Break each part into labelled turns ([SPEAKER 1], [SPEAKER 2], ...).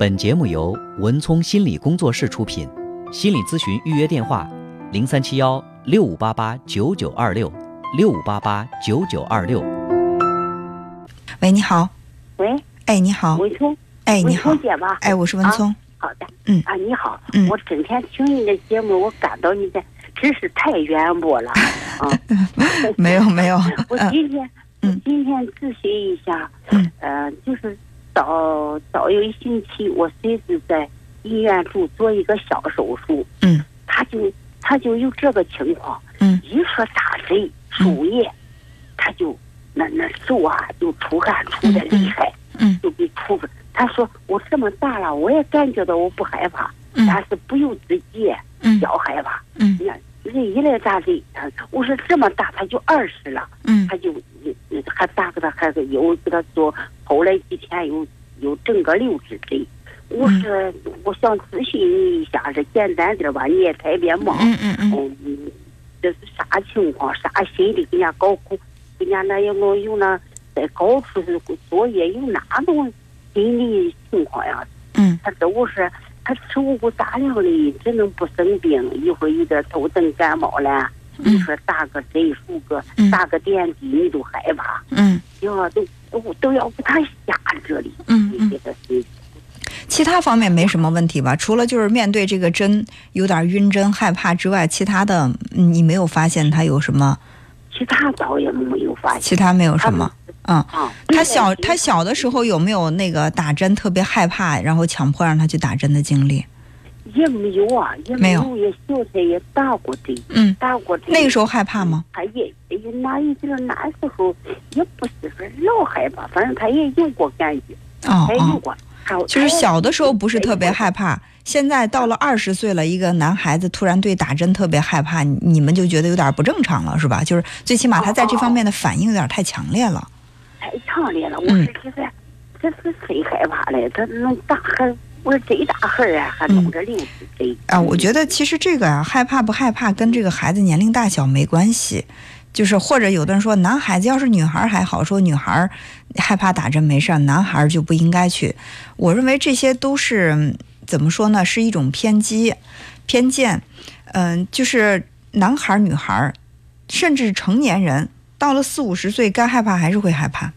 [SPEAKER 1] 本节目由文聪心理工作室出品，心理咨询预约电话：零三七幺六五八八九九二六六五八八九九二六。
[SPEAKER 2] 喂，你好。
[SPEAKER 3] 喂，
[SPEAKER 2] 哎，你好。
[SPEAKER 3] 文聪，
[SPEAKER 2] 哎，你
[SPEAKER 3] 文
[SPEAKER 2] 好
[SPEAKER 3] 聪。姐吧？
[SPEAKER 2] 哎，我是文聪。
[SPEAKER 3] 好的，
[SPEAKER 2] 嗯
[SPEAKER 3] 啊，你好，
[SPEAKER 2] 嗯
[SPEAKER 3] 我整天听你的节目，我感到你的知识太渊博了 啊！
[SPEAKER 2] 没有没有。
[SPEAKER 3] 我
[SPEAKER 2] 嗯
[SPEAKER 3] 今天，我
[SPEAKER 2] 嗯
[SPEAKER 3] 今天咨询一下，
[SPEAKER 2] 嗯
[SPEAKER 3] 呃，就是早早有一星期，我孙子在医院住做一个小手术，
[SPEAKER 2] 嗯。
[SPEAKER 3] 他就他就有这个情况，
[SPEAKER 2] 嗯。
[SPEAKER 3] 一说打针输液，他就那那手啊就出汗出的厉害。
[SPEAKER 2] 嗯
[SPEAKER 3] 就给出。了。他说我这么大了，我也感觉到我不害怕，
[SPEAKER 2] 嗯。
[SPEAKER 3] 但是不由自己
[SPEAKER 2] 嗯。
[SPEAKER 3] 小害怕。
[SPEAKER 2] 嗯。
[SPEAKER 3] 你看人一来打针？他我说这么大他就二十了，
[SPEAKER 2] 嗯。
[SPEAKER 3] 他就呃还打给他还个又给他做，后来几天又又整个六支针。我
[SPEAKER 2] 嗯
[SPEAKER 3] 说我想咨询你一下，这简单点吧，你也太别忙。
[SPEAKER 2] 嗯嗯嗯
[SPEAKER 3] 嗯，这是啥情况？啥心理给人家搞苦？给人家那有没有那在高处是作业有哪种心理情况呀？
[SPEAKER 2] 嗯
[SPEAKER 3] 他都是他吃五谷杂粮的，只能不生病。一会儿有点头疼感冒了，你说打个针输个
[SPEAKER 2] 嗯
[SPEAKER 3] 打个点滴，你都害怕，
[SPEAKER 2] 嗯
[SPEAKER 3] 要，都都都要给他吓这里，
[SPEAKER 2] 嗯嗯其他方面没什么问题吧？除了就是面对这个针有点晕针害怕之外，其他的嗯你没有发现他有什么？
[SPEAKER 3] 其他倒也没有发现。
[SPEAKER 2] 其他没有什么？嗯。
[SPEAKER 3] 啊，
[SPEAKER 2] 他小他小的时候有没有那个打针特别害怕，然后强迫让他去打针的经历？
[SPEAKER 3] 也没有啊，也
[SPEAKER 2] 没有
[SPEAKER 3] 有，也小时也打过的，
[SPEAKER 2] 嗯，
[SPEAKER 3] 打过的。
[SPEAKER 2] 那个时候害怕吗？
[SPEAKER 3] 他也也那一阵那时候也不是说老害怕，反正他也有过感觉，
[SPEAKER 2] 哦
[SPEAKER 3] 有过。他
[SPEAKER 2] 就是小的时候不是特别害怕，现在到了二十岁了，一个男孩子突然对打针特别害怕，你你们就觉得有点不正常了，是吧？就是最起码他在这方面的反应有点太强烈了。
[SPEAKER 3] 太强烈了。我
[SPEAKER 2] 嗯
[SPEAKER 3] 说这个这是谁害怕嘞？他能打还我说这大孩儿啊，还弄着六十岁
[SPEAKER 2] 啊，我觉得其实这个啊，害怕不害怕跟这个孩子年龄大小没关系，就是或者有的人说男孩子要是女孩儿还好，说女孩儿害怕打针没事儿，男孩儿就不应该去。我认为这些都是嗯怎么说呢，是一种偏激、偏见。嗯、就是男孩儿、女孩儿，甚至成年人，到了四五十岁，该害怕还是会害怕。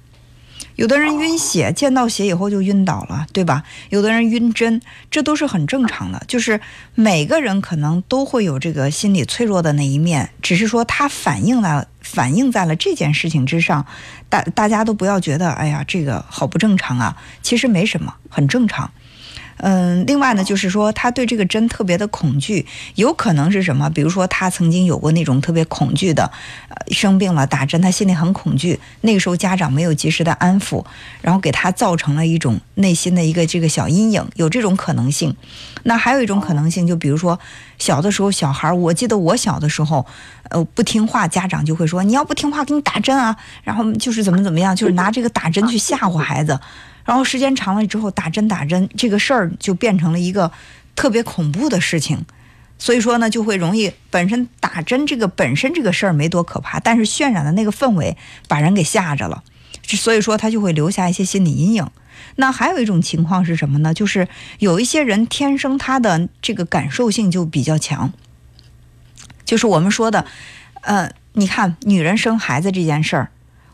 [SPEAKER 2] 有的人晕血，见到血以后就晕倒了，对吧？有的人晕针，这都是很正常的。就是每个人可能都会有这个心理脆弱的那一面，只是说他反映了反映在了这件事情之上。大大家都不要觉得，哎呀，这个好不正常啊，其实没什么，很正常。嗯，另外呢，就是说他对这个针特别的恐惧，有可能是什么？比如说他曾经有过那种特别恐惧的，呃，生病了打针，他心里很恐惧，那个时候家长没有及时的安抚，然后给他造成了一种内心的一个这个小阴影，有这种可能性。那还有一种可能性，就比如说小的时候小孩，我记得我小的时候，呃，不听话，家长就会说你要不听话给你打针啊，然后就是怎么怎么样，就是拿这个打针去吓唬孩子。然后时间长了之后，打针打针这个事儿就变成了一个特别恐怖的事情，所以说呢，就会容易本身打针这个本身这个事儿没多可怕，但是渲染的那个氛围把人给吓着了，所以说他就会留下一些心理阴影。那还有一种情况是什么呢？就是有一些人天生他的这个感受性就比较强，就是我们说的，呃，你看女人生孩子这件事儿。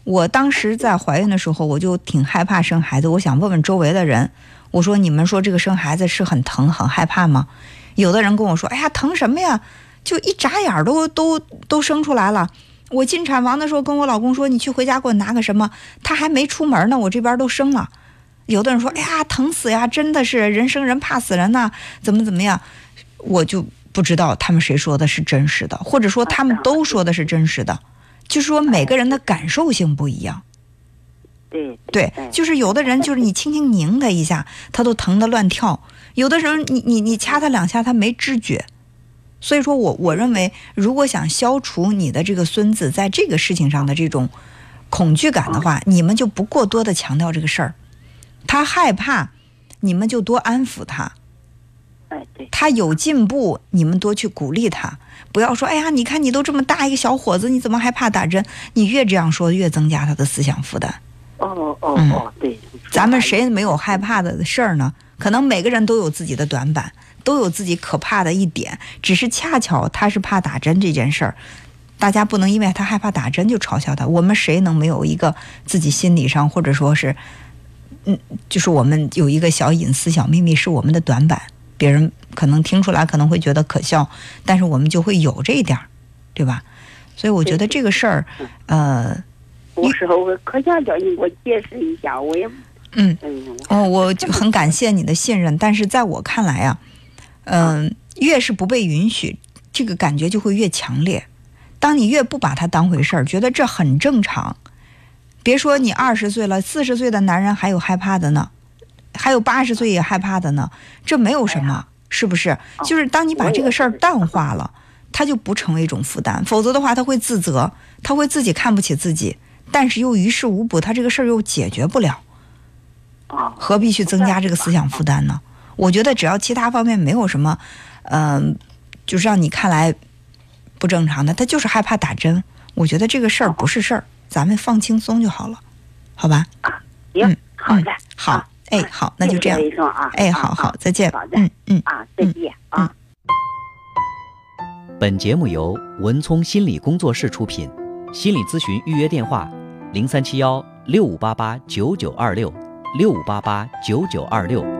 [SPEAKER 2] 我当时在怀孕的时候，我就挺害怕生孩子。我想问问周围的人，我说你们说这个生孩子是很疼很害怕吗？有的人跟我说，哎呀，疼什么呀？就一眨眼儿都都 都生出来了。我进产房的时候跟我老公说，你去回家给我拿个什么？他还没出门呢，我这边都生了。有的人说，哎呀，疼死呀，真的是人生人怕死人呐，怎么怎么样？我就不知道他们谁说的是真实的，或者说他们都说的是真实的。就是说每个人的感受性不一样，
[SPEAKER 3] 对
[SPEAKER 2] 对，就是有的人就是你轻轻拧他一下，他都疼得乱跳；有的人你你你掐他两下，他没知觉。所以说我我认为，如果想消除你的这个孙子在这个事情上的这种恐惧感的话，你们就不过多的强调这个事儿。他害怕，你们就多安抚他；
[SPEAKER 3] 哎对，
[SPEAKER 2] 他有进步，你们多去鼓励他。不要说，哎呀，你看你都这么大一个小伙子，你怎么还怕打针？你越这样说，越增加他的思想负担。
[SPEAKER 3] 哦哦
[SPEAKER 2] 嗯
[SPEAKER 3] 哦，对，
[SPEAKER 2] 咱们谁没有害怕的事儿呢？可能每个人都有自己的短板，都有自己可怕的一点，只是恰巧他是怕打针这件事儿，大家不能因为他害怕打针就嘲笑他。我们谁能没有一个自己心理上或者说是，嗯，就是我们有一个小隐私、小秘密是我们的短板，别人可能听出来可能会觉得可笑，但是我们就会有这一点儿，对吧？所以我觉得这个事儿，呃，
[SPEAKER 3] 我说我可想叫你给我解释一下，我也
[SPEAKER 2] 嗯。
[SPEAKER 3] 嗯，
[SPEAKER 2] 哦，我 就很感谢你的信任，但是在我看来啊，嗯、越是不被允许，这个感觉就会越强烈。当你越不把它当回事儿，觉得这很正常，别说你二十岁了，四十岁的男人还有害怕的呢，还有八十岁也害怕的呢，这没有什么，是不是？就是当你把这个事儿淡化了，它就不成为一种负担，否则的话他会自责，他会自己看不起自己，但是又于事无补，他这个事儿又解决不了。
[SPEAKER 3] 啊，
[SPEAKER 2] 何必去增加这个思想负担呢？我觉得只要其他方面没有什么，嗯、就是让你看来不正常的，他就是害怕打针。我觉得这个事儿不是事儿，咱们放轻松就好了，好吧？
[SPEAKER 3] 行
[SPEAKER 2] 嗯，嗯
[SPEAKER 3] 好的，
[SPEAKER 2] 好
[SPEAKER 3] 啊，
[SPEAKER 2] 哎，好，那就这样
[SPEAKER 3] 谢谢。医生啊，
[SPEAKER 2] 哎，
[SPEAKER 3] 啊
[SPEAKER 2] 好好
[SPEAKER 3] 啊，
[SPEAKER 2] 再见
[SPEAKER 3] 好。的
[SPEAKER 2] 嗯嗯。
[SPEAKER 3] 啊，再见啊。
[SPEAKER 1] 本节目由文聪心理工作室出品，心理咨询预约电话：零三七幺六五八八九九二六六五八八九九二六。